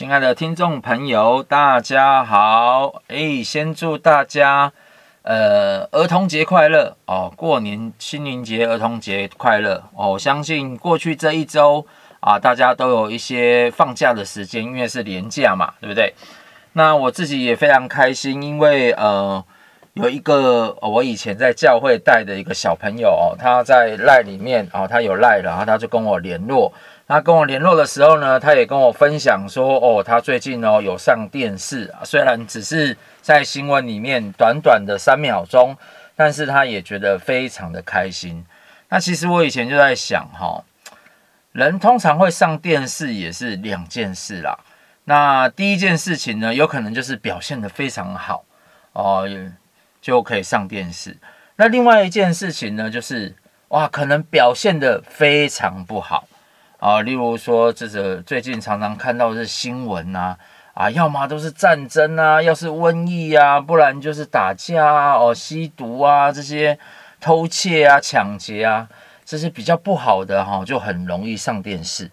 亲爱的听众朋友，大家好！哎，先祝大家呃儿童节快乐哦！过年、清明节、儿童节快乐哦！我相信过去这一周啊，大家都有一些放假的时间，因为是年假嘛，对不对？那我自己也非常开心，因为呃。有一个我以前在教会带的一个小朋友哦，他在赖里面哦，他有赖，然后他就跟我联络。他跟我联络的时候呢，他也跟我分享说哦，他最近哦有上电视，虽然只是在新闻里面短短的三秒钟，但是他也觉得非常的开心。那其实我以前就在想哈，人通常会上电视也是两件事啦。那第一件事情呢，有可能就是表现的非常好哦。就可以上电视。那另外一件事情呢，就是哇，可能表现的非常不好啊。例如说，这个最近常常看到的是新闻啊，啊，要么都是战争啊，要是瘟疫啊，不然就是打架啊，哦，吸毒啊，这些偷窃啊、抢劫啊，这些比较不好的哈，就很容易上电视。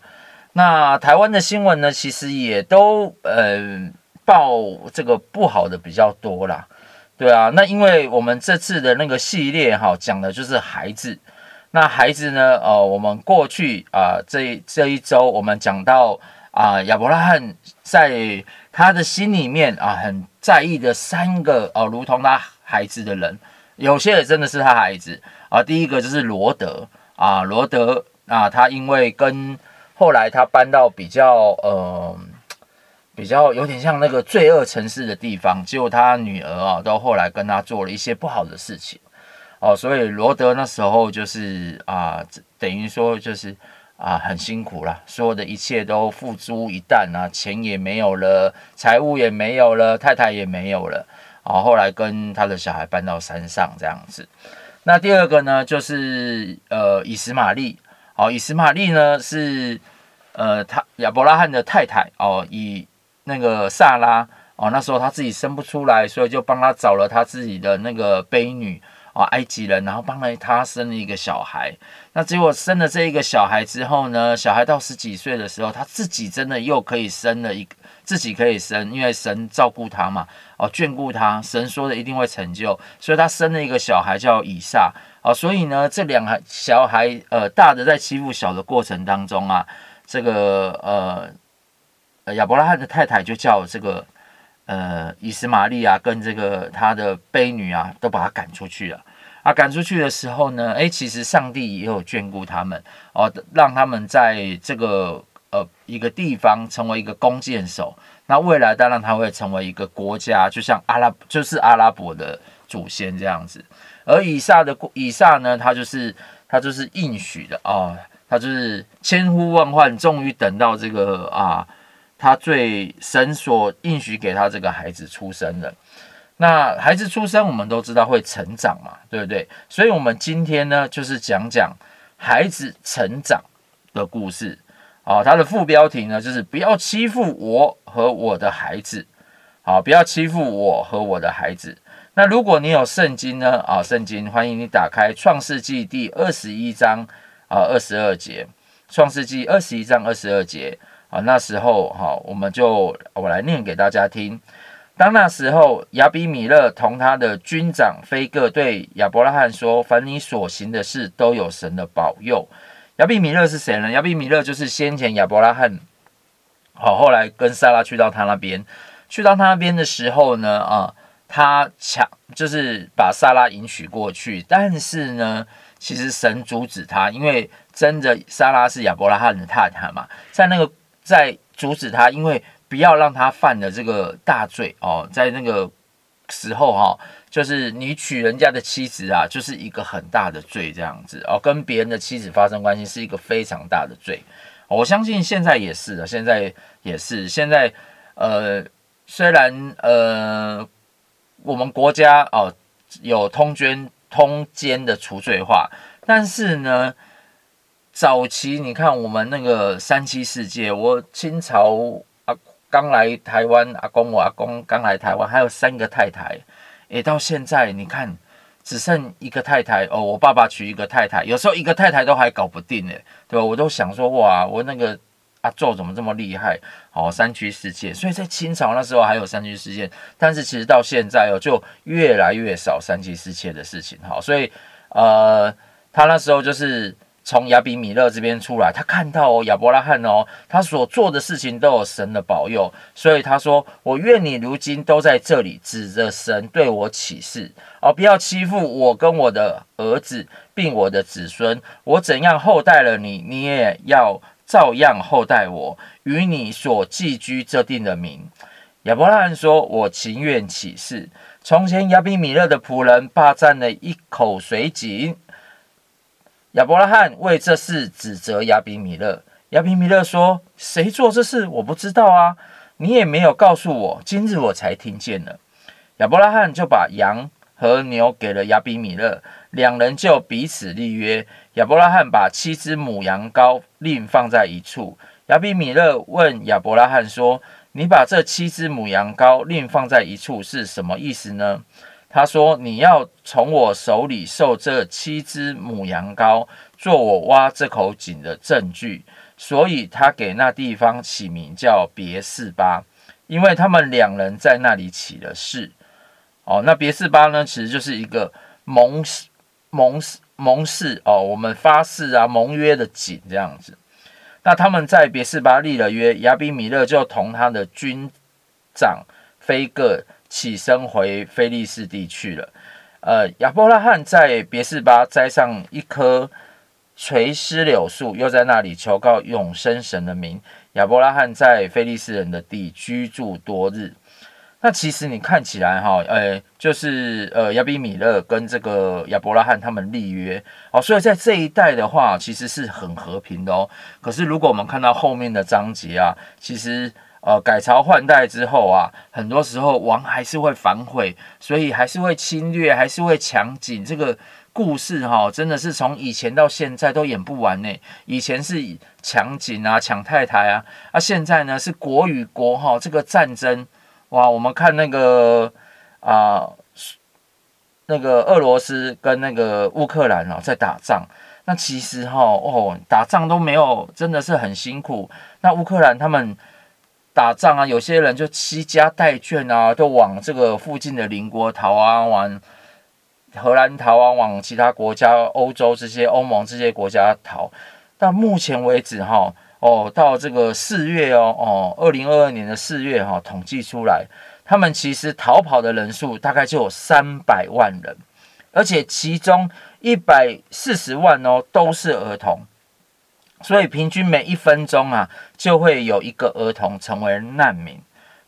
那台湾的新闻呢，其实也都呃报这个不好的比较多啦。对啊，那因为我们这次的那个系列哈，讲的就是孩子。那孩子呢，呃，我们过去啊、呃，这这一周我们讲到啊、亚伯拉罕在他的心里面啊，很在意的三个哦、呃，如同他孩子的人，有些也真的是他孩子啊、第一个就是罗德啊，罗德啊，他因为跟后来他搬到比较呃。比较有点像那个罪恶城市的地方，结果他女儿啊，到后来跟他做了一些不好的事情，哦，所以罗德那时候就是啊，等于说就是啊，很辛苦了，所有的一切都付诸一旦啊，钱也没有了，财物也没有了，太太也没有了，啊，后来跟他的小孩搬到山上这样子。那第二个呢，就是呃，以实玛利，哦，以实玛利呢是呃，他亚伯拉罕的太太哦，以那个萨拉哦，那时候他自己生不出来，所以就帮他找了他自己的那个悲女啊，埃及人，然后帮了他生了一个小孩。那结果生了这一个小孩之后呢，小孩到十几岁的时候，他自己真的又可以生了一个，自己可以生，因为神照顾他嘛，哦，眷顾他，神说的一定会成就，所以他生了一个小孩叫以撒啊。所以呢，这两个小孩呃，大的在欺负小的过程当中啊，这个呃。亚伯拉罕的太太就叫这个呃以斯玛利啊，跟这个他的婢女啊，都把他赶出去了。啊，赶出去的时候呢，诶，其实上帝也有眷顾他们哦，让他们在这个呃一个地方成为一个弓箭手。那未来当然他会成为一个国家，就像阿拉就是阿拉伯的祖先这样子。而以撒的以撒呢，他就是他就是应许的哦，他就是千呼万唤，终于等到这个啊。他最神所应许给他这个孩子出生了，那孩子出生，我们都知道会成长嘛，对不对？所以，我们今天呢，就是讲讲孩子成长的故事。啊，他的副标题呢，就是不要欺负我和我的孩子。好，不要欺负我和我的孩子。那如果你有圣经呢，啊，圣经欢迎你打开创世纪第二十一章啊，二十二节。创世纪二十一章二十二节。那时候哈，我们就我来念给大家听。当那时候，亚比米勒同他的军长菲各对亚伯拉罕说：“凡你所行的事，都有神的保佑。”亚比米勒是谁呢？亚比米勒就是先前亚伯拉罕，好，后来跟撒拉去到他那边，去到他那边的时候呢，啊，他抢就是把撒拉迎娶过去，但是呢，其实神阻止他，因为真的撒拉是亚伯拉罕的太太嘛，在那个。在阻止他，因为不要让他犯了这个大罪哦。在那个时候哈，就是你娶人家的妻子啊，就是一个很大的罪，这样子哦。跟别人的妻子发生关系是一个非常大的罪。我相信现在也是的，现在也是。现在呃，虽然呃，我们国家哦有通奸通奸的除罪化，但是呢。早期你看我们那个三妻四妾，我清朝啊刚来台湾，阿公我阿公刚来台湾，还有三个太太，诶，到现在你看只剩一个太太哦，我爸爸娶一个太太，有时候一个太太都还搞不定诶，对吧？我都想说哇，我那个啊，纣怎么这么厉害？哦，三妻四妾。所以在清朝那时候还有三妻四妾，但是其实到现在哦，就越来越少三妻四妾的事情。好，所以呃，他那时候就是。从亚比米勒这边出来，他看到哦亚伯拉罕哦，他所做的事情都有神的保佑，所以他说：“我愿你如今都在这里，指着神对我起誓哦，不要欺负我跟我的儿子，并我的子孙。我怎样厚待了你，你也要照样厚待我与你所寄居这地的民。”亚伯拉罕说：“我情愿起誓。从前亚比米勒的仆人霸占了一口水井。”亚伯拉罕为这事指责亚比米勒。亚比米勒说：“谁做这事？我不知道啊，你也没有告诉我，今日我才听见了。”亚伯拉罕就把羊和牛给了亚比米勒，两人就彼此立约。亚伯拉罕把七只母羊羔另放在一处。亚比米勒问亚伯拉罕说：“你把这七只母羊羔另放在一处是什么意思呢？”他说：“你要从我手里受这七只母羊羔，做我挖这口井的证据。”所以，他给那地方起名叫别是巴，因为他们两人在那里起了誓。哦，那别是巴呢，其实就是一个盟盟盟誓哦，我们发誓啊，盟约的井这样子。那他们在别是巴立了约，亚比米勒就同他的军长非各。起身回非利士地去了。呃，亚伯拉罕在别是巴栽上一棵垂丝柳树，又在那里求告永生神的名。亚伯拉罕在非利士人的地居住多日。那其实你看起来哈，呃，就是呃亚比米勒跟这个亚伯拉罕他们立约哦，所以在这一代的话，其实是很和平的哦。可是如果我们看到后面的章节啊，其实。呃，改朝换代之后啊，很多时候王还是会反悔，所以还是会侵略，还是会抢井。这个故事哈、真的是从以前到现在都演不完呢。以前是抢井啊，抢太太啊，啊，现在呢是国与国哈、哦，这个战争哇，我们看那个啊、那个俄罗斯跟那个乌克兰哦，在打仗。那其实哈，哦，打仗都没有，真的是很辛苦。那乌克兰他们。打仗啊，有些人就携家带眷啊，都往这个附近的邻国逃啊，往荷兰逃啊，往其他国家、欧洲这些欧盟这些国家逃。到目前为止，哈哦，到这个四月哦哦，二零二二年的四月哈，统计出来，他们其实逃跑的人数大概就有三百万人，而且其中一百四十万哦都是儿童。所以平均每一分钟啊，就会有一个儿童成为难民。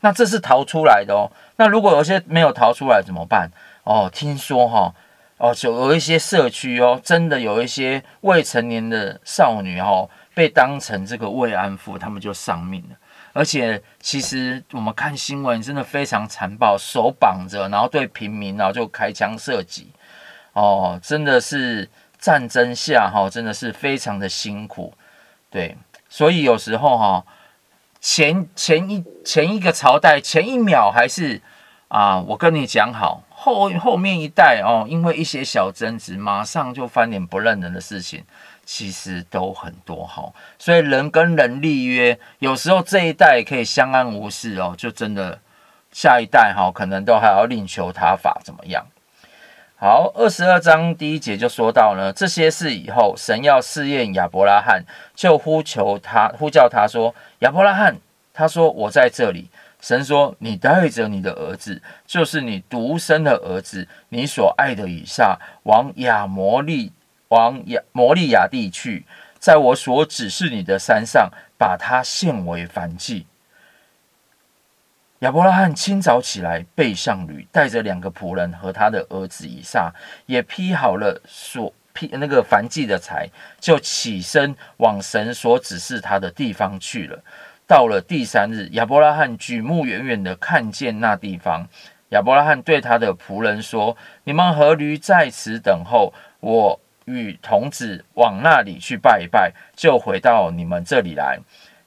那这是逃出来的哦。那如果有些没有逃出来怎么办？哦，听说哈，哦，就有一些社区哦，真的有一些未成年的少女哦，被当成这个慰安妇，他们就丧命了。而且其实我们看新闻，真的非常残暴，手绑着，然后对平民然后就开枪射击。哦，真的是。战争下哈，真的是非常的辛苦，对，所以有时候哈，前前一前一个朝代前一秒还是啊，我跟你讲好，后后面一代哦，因为一些小争执，马上就翻脸不认人的事情，其实都很多哈，所以人跟人立约，有时候这一代可以相安无事哦，就真的下一代哈，可能都还要另求他法怎么样？好，二十二章第一节就说到呢，这些事以后，神要试验亚伯拉罕，就呼求他，呼叫他说：“亚伯拉罕。”他说：“我在这里。”神说：“你带着你的儿子，就是你独生的儿子，你所爱的以撒，往亚摩利，往亚摩利亚地去，在我所指示你的山上，把他献为燔祭。”亚伯拉罕清早起来，背上驴，带着两个仆人和他的儿子以撒，也劈好了所劈那个燔祭的柴，就起身往神所指示他的地方去了。到了第三日，亚伯拉罕举目远远的看见那地方。亚伯拉罕对他的仆人说：“你们和驴在此等候，我与童子往那里去拜一拜，就回到你们这里来。”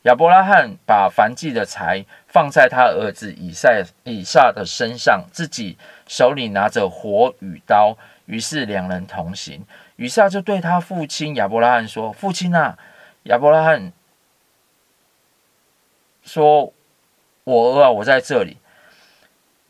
亚伯拉罕把燔祭的柴放在他儿子以撒以撒的身上，自己手里拿着火与刀。于是两人同行。以撒就对他父亲亚伯拉罕说：“父亲啊！”亚伯拉罕说：“我饿，我在这里。”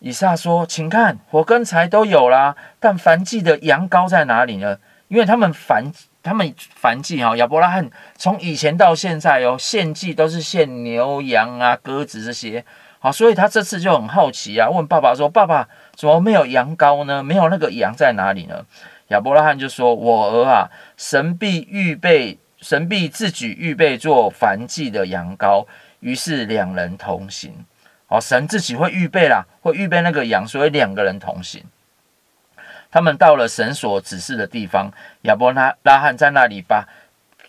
以撒说：“请看，火跟柴都有啦，但燔祭的羊羔在哪里呢？因为他们燔他们燔祭哈，亚伯拉罕从以前到现在哦，献祭都是献牛羊啊、鸽子这些。好，所以他这次就很好奇啊，问爸爸说：‘爸爸，怎么没有羊羔呢？没有那个羊在哪里呢？’亚伯拉罕就说：‘我儿啊，神必预备，神必自己预备做燔祭的羊羔。’于是两人同行。”哦，神自己会预备啦，会预备那个羊，所以两个人同行。他们到了神所指示的地方，亚伯拉拉罕在那里把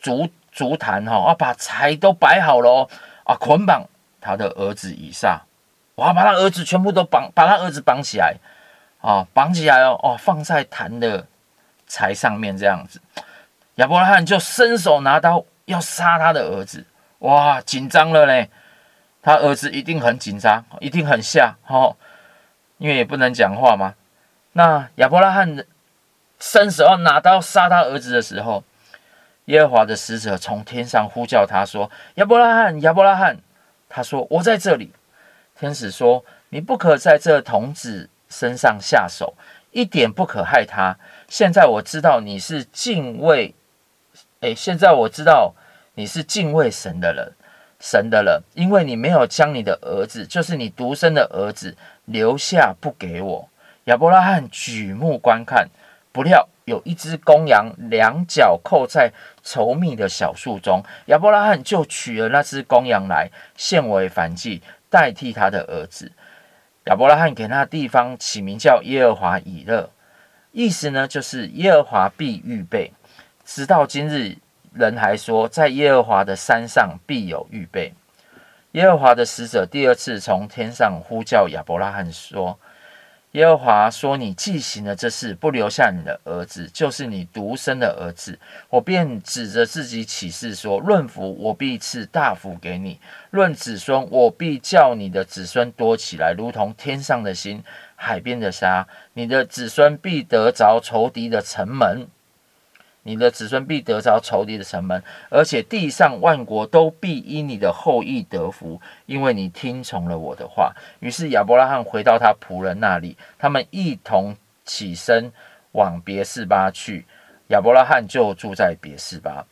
竹竹坛哈啊，把柴都摆好了哦啊，捆绑他的儿子以撒，哇，把他儿子全部都绑，把他儿子绑起来啊，绑起来哦哦，放在坛的柴上面这样子。亚伯拉罕就伸手拿刀要杀他的儿子，哇，紧张了嘞。他儿子一定很紧张，一定很吓，哦，因为也不能讲话嘛。那亚伯拉罕伸手拿刀杀他儿子的时候，耶和华的使者从天上呼叫他说：“亚伯拉罕，亚伯拉罕。”他说：“我在这里。”天使说：“你不可在这童子身上下手，一点不可害他。现在我知道你是敬畏，诶，现在我知道你是敬畏神的人。”神的人，因为你没有将你的儿子，就是你独生的儿子留下不给我。亚伯拉罕举目观看，不料有一只公羊，两脚扣在稠密的小树中。亚伯拉罕就取了那只公羊来献为燔祭，代替他的儿子。亚伯拉罕给那地方起名叫耶和华以勒，意思呢就是耶和华必预备。直到今日。人还说，在耶和华的山上必有预备。耶和华的使者第二次从天上呼叫亚伯拉罕说：“耶和华说，你既行了这事，不留下你的儿子，就是你独生的儿子，我便指着自己起誓说：论福，我必赐大福给你；论子孙，我必叫你的子孙多起来，如同天上的星、海边的沙。你的子孙必得着仇敌的城门。”你的子孙必得着仇敌的城门，而且地上万国都必因你的后裔得福，因为你听从了我的话。于是亚伯拉罕回到他仆人那里，他们一同起身往别是巴去。亚伯拉罕就住在别是巴。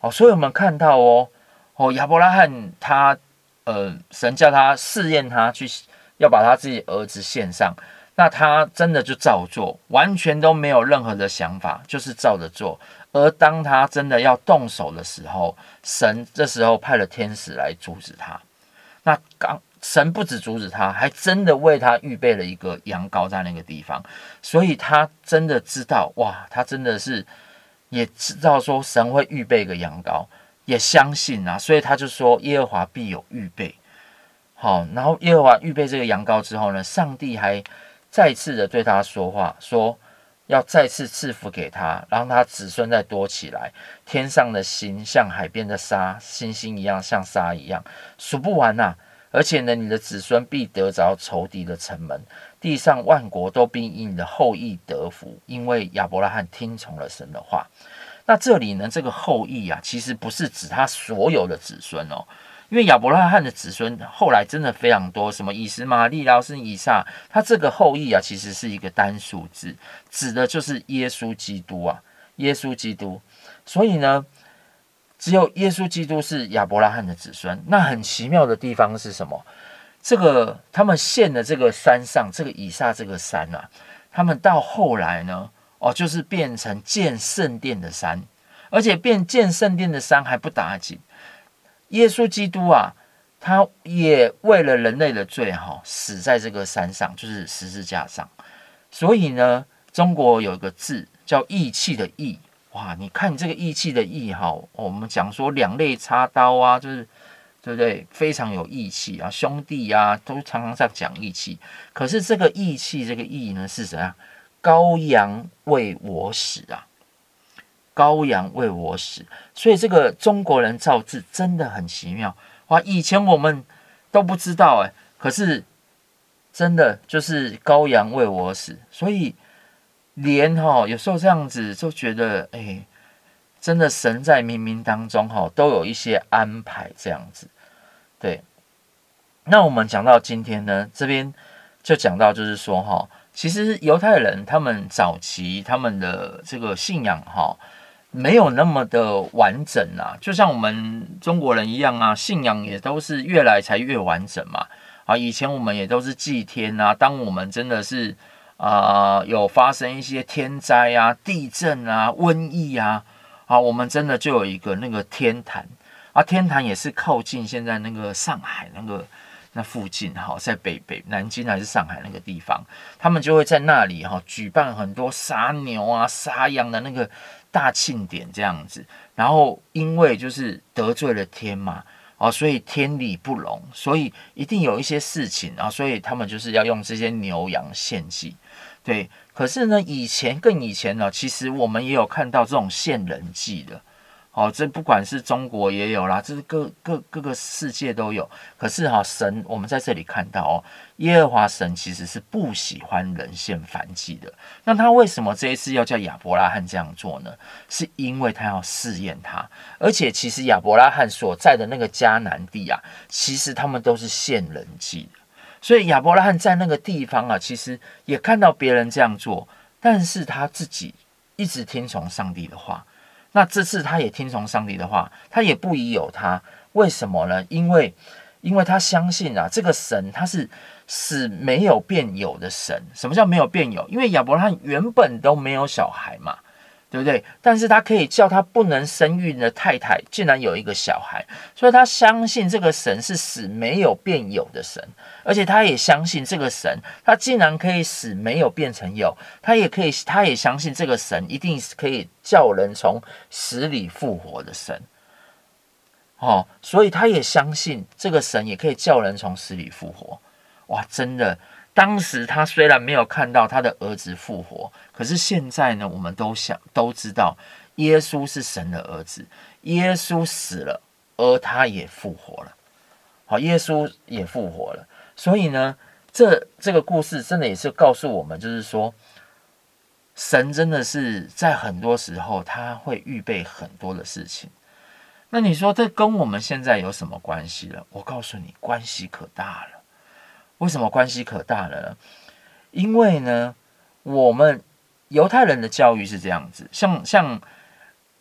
哦，所以我们看到哦，哦，亚伯拉罕他呃，神叫他试验他去，要把他自己儿子献上。那他真的就照做，完全都没有任何的想法，就是照着做。而当他真的要动手的时候，神这时候派了天使来阻止他。那刚神不止阻止他，还真的为他预备了一个羊羔在那个地方，所以他真的知道，哇，他真的是也知道说神会预备一个羊羔，也相信啊，所以他就说耶和华必有预备。好，然后耶和华预备这个羊羔之后呢，上帝还。再次的对他说话，说要再次赐福给他，让他子孙再多起来。天上的星像海边的沙，星星一样像沙一样，数不完呐、而且呢，你的子孙必得着仇敌的城门，地上万国都必因你的后裔得福，因为亚伯拉罕听从了神的话。那这里呢，这个后裔啊，其实不是指他所有的子孙哦。因为亚伯拉罕的子孙后来真的非常多，什么以斯玛利、劳斯、以撒，他这个后裔啊，其实是一个单数字，指的就是耶稣基督啊，耶稣基督。所以呢，只有耶稣基督是亚伯拉罕的子孙。那很奇妙的地方是什么？这个他们献的这个山上，这个以撒这个山啊，他们到后来呢，哦，就是变成建圣殿的山，而且变建圣殿的山还不打紧。耶稣基督啊，他也为了人类的罪哈，死在这个山上，就是十字架上。所以呢，中国有一个字叫义气的义，哇！你看这个义气的义哈，我们讲说两肋插刀啊，就是对不对？非常有义气啊，兄弟啊，都常常在讲义气。可是这个义气，这个义呢是怎样？羔羊为我死啊！羔羊为我死，所以这个中国人造字真的很奇妙哇！以前我们都不知道哎，可是真的就是羔羊为我死，所以连哈有时候这样子就觉得哎，真的神在冥冥当中哈都有一些安排这样子。对，那我们讲到今天呢，这边就讲到就是说哈，其实犹太人他们早期他们的这个信仰哈，没有那么的完整啊，就像我们中国人一样啊，信仰也都是越来才越完整嘛。啊，以前我们也都是祭天啊，当我们真的是啊、有发生一些天灾啊、地震啊、瘟疫啊，啊，我们真的就有一个那个天坛啊，天坛也是靠近现在那个上海那个。那附近哈，在北北南京还是上海那个地方，他们就会在那里哈举办很多杀牛啊、杀羊的那个大庆典这样子。然后因为就是得罪了天嘛，哦，所以天理不容，所以一定有一些事情啊，所以他们就是要用这些牛羊献祭。对，可是呢，以前更以前呢，其实我们也有看到这种献人祭的。哦，这不管是中国也有啦，这是各各各个世界都有。可是哈，神我们在这里看到哦，耶和华神其实是不喜欢人献燔祭的。那他为什么这一次要叫亚伯拉罕这样做呢？是因为他要试验他，而且其实亚伯拉罕所在的那个迦南地啊，其实他们都是献人祭的。所以亚伯拉罕在那个地方啊，其实也看到别人这样做，但是他自己一直听从上帝的话。那这次他也听从上帝的话，他也不疑有他。为什么呢？因为，因为他相信啊，这个神他是使没有变有的神。什么叫没有变有？因为亚伯拉罕原本都没有小孩嘛。对不对？但是他可以叫他不能生育的太太，竟然有一个小孩，所以他相信这个神是使没有变有的神，而且他也相信这个神，他竟然可以使没有变成有，他也可以，他也相信这个神一定是可以叫人从死里复活的神。哦，所以他也相信这个神也可以叫人从死里复活。哇，真的。当时他虽然没有看到他的儿子复活，可是现在呢，我们都想都知道，耶稣是神的儿子，耶稣死了，而他也复活了。好，耶稣也复活了，所以呢，这这个故事真的也是告诉我们，就是说，神真的是在很多时候他会预备很多的事情。那你说这跟我们现在有什么关系了？我告诉你，关系可大了。为什么关系可大了呢？因为呢，我们犹太人的教育是这样子，像像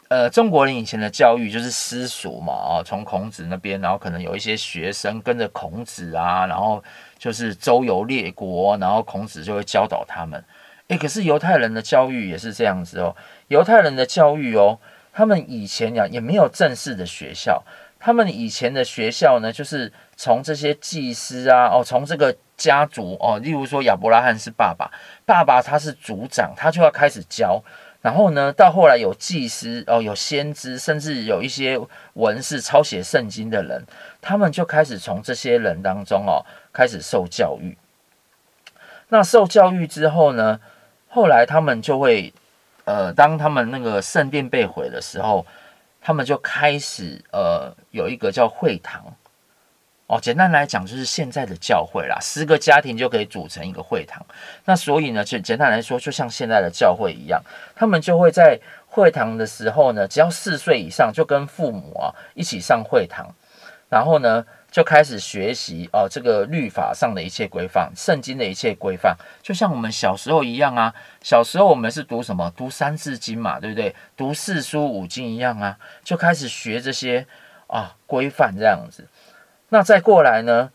呃中国人以前的教育就是私塾嘛，啊，从孔子那边，然后可能有一些学生跟着孔子啊，然后就是周游列国，然后孔子就会教导他们。诶，可是犹太人的教育也是这样子哦，犹太人的教育哦，他们以前呀也没有正式的学校。他们以前的学校呢，就是从这些祭司啊，哦，从这个家族哦，例如说亚伯拉罕是爸爸，爸爸他是族长，他就要开始教。然后呢，到后来有祭司哦，有先知，甚至有一些文士抄写圣经的人，他们就开始从这些人当中哦，开始受教育。那受教育之后呢，后来他们就会，呃，当他们那个圣殿被毁的时候。他们就开始呃有一个叫会堂哦，简单来讲就是现在的教会啦，十个家庭就可以组成一个会堂。那所以呢，就简单来说，就像现在的教会一样，他们就会在会堂的时候呢，只要四岁以上就跟父母啊一起上会堂，然后呢。就开始学习哦，这个律法上的一切规范，圣经的一切规范，就像我们小时候一样啊。小时候我们是读什么？读三字经嘛，对不对？读四书五经一样啊，就开始学这些啊规范这样子。那再过来呢？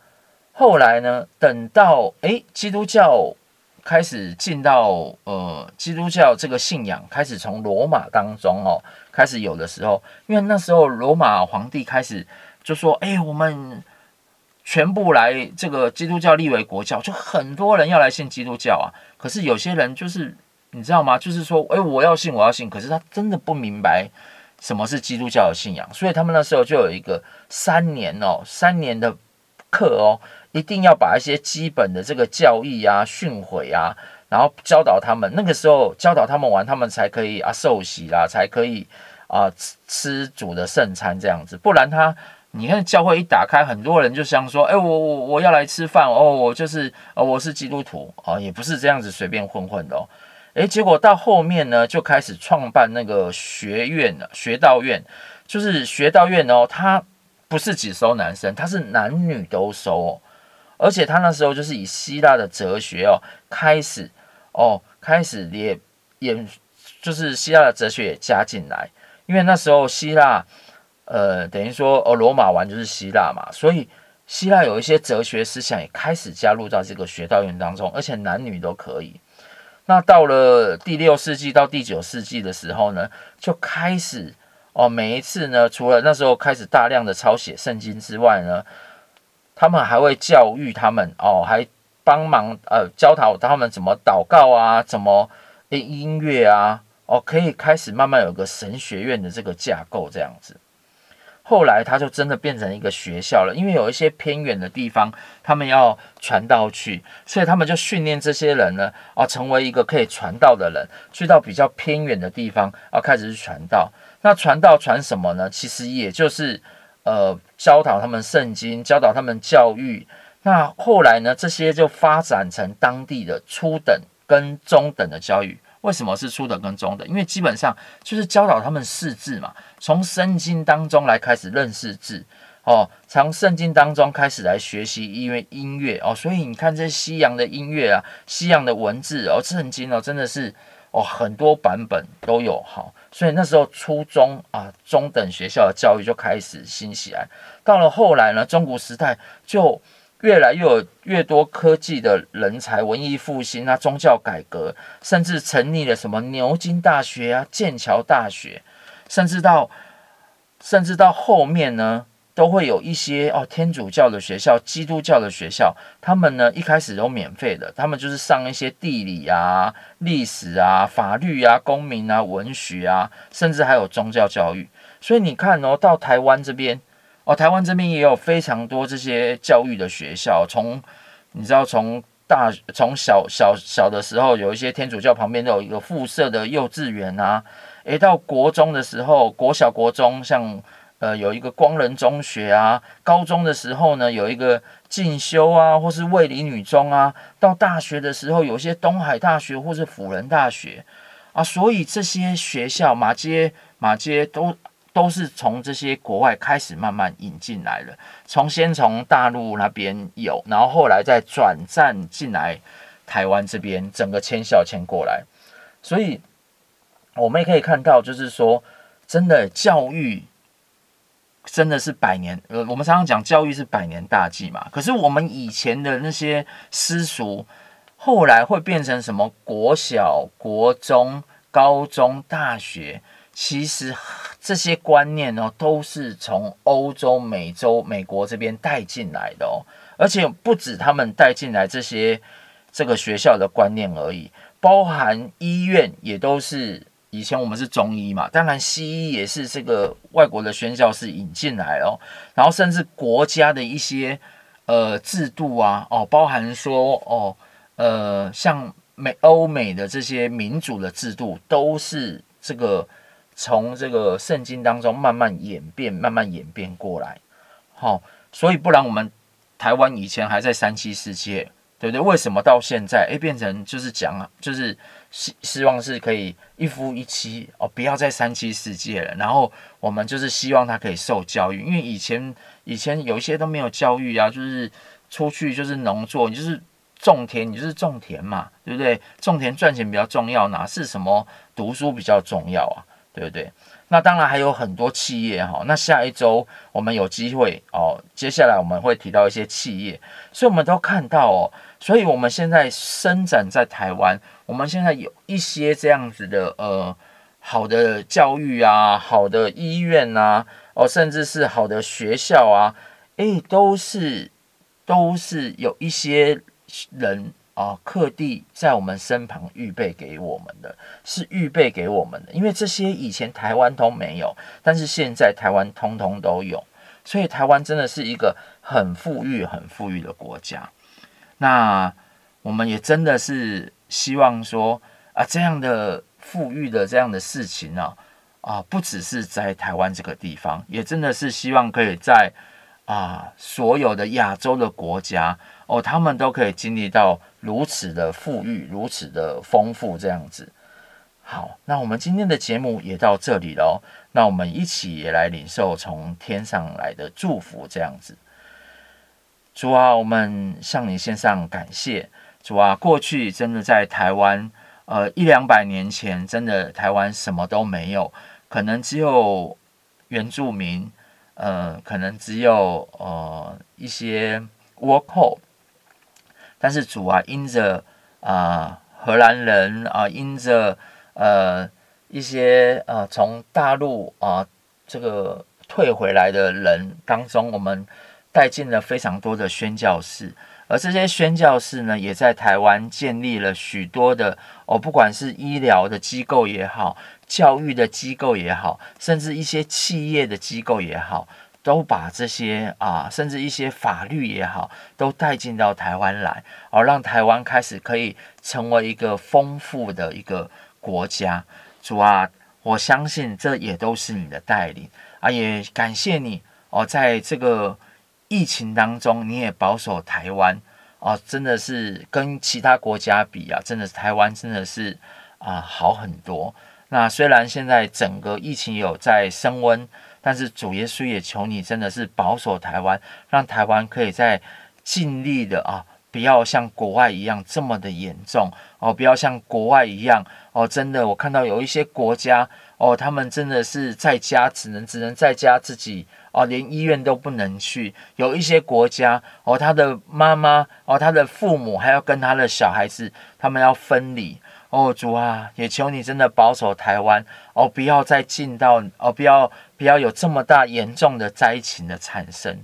后来呢？等到诶，基督教开始进到呃，基督教这个信仰开始从罗马当中哦开始有的时候，因为那时候罗马皇帝开始就说：“哎，我们。”全部来这个基督教立为国教，就很多人要来信基督教啊。可是有些人就是你知道吗？就是说，哎，我要信，我要信。可是他真的不明白什么是基督教的信仰，所以他们那时候就有一个三年哦，三年的课哦，一定要把一些基本的这个教义啊、训诲啊，然后教导他们。那个时候教导他们完，他们才可以啊受洗啦，才可以啊吃吃主的圣餐这样子。不然他。你看教会一打开，很多人就想说：“哎，我我我要来吃饭哦，我就是哦，我是基督徒哦，也不是这样子随便混混的哦。”哎，结果到后面呢，就开始创办那个学院了，学道院，就是学道院哦，他不是只收男生，他是男女都收哦。而且他那时候就是以希腊的哲学哦开始哦开始也也就是希腊的哲学也加进来，因为那时候希腊呃等于说哦罗马完就是希腊嘛，所以希腊有一些哲学思想也开始加入到这个学道院当中，而且男女都可以。那到了第六世纪到第九世纪的时候呢，就开始哦，每一次呢，除了那时候开始大量的抄写圣经之外呢，他们还会教育他们哦，还帮忙呃教导他们怎么祷告啊，怎么诶音乐啊，哦，可以开始慢慢有个神学院的这个架构这样子。后来他就真的变成一个学校了，因为有一些偏远的地方，他们要传道去，所以他们就训练这些人呢，啊，成为一个可以传道的人，去到比较偏远的地方，啊，开始去传道。那传道传什么呢？其实也就是呃，教导他们圣经，教导他们教育。那后来呢，这些就发展成当地的初等跟中等的教育。为什么是初等跟中等？因为基本上就是教导他们识字嘛，从圣经当中来开始认识字哦，从圣经当中开始来学习音乐音乐哦，所以你看这西洋的音乐啊，西洋的文字哦，圣经哦，真的是哦很多版本都有哈、所以那时候初中啊中等学校的教育就开始兴起来，到了后来呢，中古时代就。越来越有越多科技的人才，文艺复兴啊，宗教改革，甚至成立了什么牛津大学啊、剑桥大学，甚至到甚至到后面呢，都会有一些哦天主教的学校、基督教的学校，他们呢一开始都免费的，他们就是上一些地理啊、历史啊、法律啊、公民啊、文学啊，甚至还有宗教教育。所以你看哦，到台湾这边。哦，台湾这边也有非常多这些教育的学校，从你知道，从大从小小小的时候，有一些天主教旁边都有一个附设的幼稚园啊，诶，到国中的时候，国小国中像呃有一个光仁中学啊，高中的时候呢有一个进修啊，或是卫理女中啊，到大学的时候有一些东海大学或是辅仁大学啊，所以这些学校马街马街都。都是从这些国外开始慢慢引进来的，从先从大陆那边有，然后后来再转战进来台湾这边，整个迁校迁过来，所以我们也可以看到，就是说，真的教育真的是百年，呃，我们常常讲教育是百年大计嘛，可是我们以前的那些私塾，后来会变成什么国小、国中、高中、大学。其实这些观念哦，都是从欧洲、美洲、美国这边带进来的哦，而且不止他们带进来这些这个学校的观念而已，包含医院也都是以前我们是中医嘛，当然西医也是这个外国的宣教士引进来哦，然后甚至国家的一些呃制度啊哦，包含说哦呃像美欧美的这些民主的制度都是这个。从这个圣经当中慢慢演变，慢慢演变过来，好、所以不然我们台湾以前还在三妻四妾，对不对？为什么到现在诶变成就是讲，就是希希望是可以一夫一妻哦，不要再三妻四妾了。然后我们就是希望他可以受教育，因为以前以前有一些都没有教育啊，就是出去就是农作，你就是种田，你就是种田嘛，对不对？种田赚钱比较重要，哪是什么读书比较重要啊？对不对？那当然还有很多企业哈。那下一周我们有机会哦，接下来我们会提到一些企业，所以我们都看到哦。所以我们现在生长在台湾，我们现在有一些这样子的呃好的教育啊，好的医院啊，哦，甚至是好的学校啊，诶，都是都是有一些人。啊，特地在我们身旁预备给我们的，是预备给我们的，因为这些以前台湾都没有，但是现在台湾通通都有，所以台湾真的是一个很富裕、很富裕的国家。那我们也真的是希望说啊，这样的富裕的这样的事情呢，啊，不只是在台湾这个地方，也真的是希望可以在啊所有的亚洲的国家哦，他们都可以经历到。如此的富裕，如此的丰富，这样子。好，那我们今天的节目也到这里喽。那我们一起也来领受从天上来的祝福，这样子。主啊，我们向你献上感谢。主啊，过去真的在台湾，呃，一两百年前，真的台湾什么都没有，可能只有原住民，呃，可能只有呃一些倭寇。但是主啊，因着啊荷兰人啊，因着呃一些呃从大陆啊这个退回来的人当中，我们带进了非常多的宣教士。而这些宣教士呢，也在台湾建立了许多的哦，不管是医疗的机构也好，教育的机构也好，甚至一些企业的机构也好，都把这些啊，甚至一些法律也好，都带进到台湾来，而、哦、让台湾开始可以成为一个丰富的一个国家。主啊，我相信这也都是你的带领啊，也感谢你哦，在这个。疫情当中，你也保守台湾哦，真的是跟其他国家比啊，真的是台湾真的是啊、好很多。那虽然现在整个疫情有在升温，但是主耶稣也求你真的是保守台湾，让台湾可以在尽力的啊，不要像国外一样这么的严重哦，不要像国外一样哦，真的我看到有一些国家哦，他们真的是在家只能只能在家自己。哦，连医院都不能去。有一些国家，哦，他的妈妈，哦，他的父母还要跟他的小孩子，他们要分离。哦，主啊，也求你真的保守台湾，哦，不要再进到，哦，不要不要有这么大严重的灾情的产生。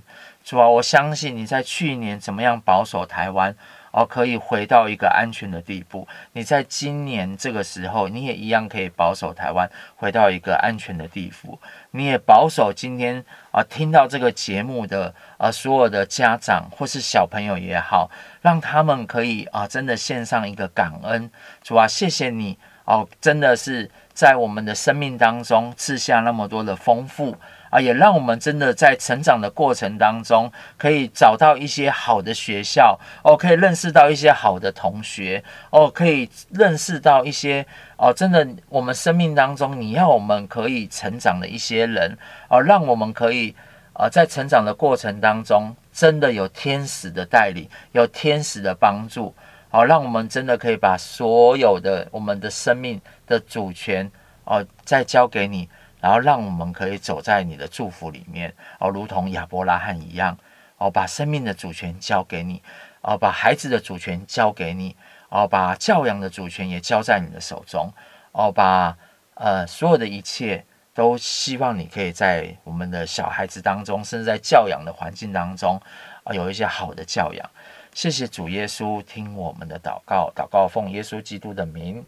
主啊，我相信你在去年怎么样保守台湾。哦，可以回到一个安全的地步。你在今年这个时候，你也一样可以保守台湾回到一个安全的地步。你也保守今天啊，听到这个节目的啊，所有的家长或是小朋友也好，让他们可以啊，真的献上一个感恩。主啊，谢谢你哦，真的是在我们的生命当中赐下那么多的丰富。啊，也让我们真的在成长的过程当中，可以找到一些好的学校哦，可以认识到一些好的同学哦，可以认识到一些哦，真的我们生命当中你要我们可以成长的一些人哦，让我们可以啊，在成长的过程当中，真的有天使的带领，有天使的帮助哦，让我们真的可以把所有的我们的生命的主权哦，再交给你。然后让我们可以走在你的祝福里面哦，如同亚伯拉罕一样哦，把生命的主权交给你哦，把孩子的主权交给你哦，把教养的主权也交在你的手中哦，把呃所有的一切都希望你可以在我们的小孩子当中，甚至在教养的环境当中啊，有一些好的教养。谢谢主耶稣，听我们的祷告，祷告奉耶稣基督的名，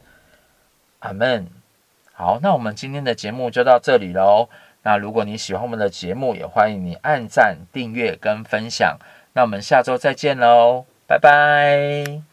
阿门。好，那我们今天的节目就到这里喽。那如果你喜欢我们的节目，也欢迎你按赞、订阅跟分享。那我们下周再见喽，拜拜。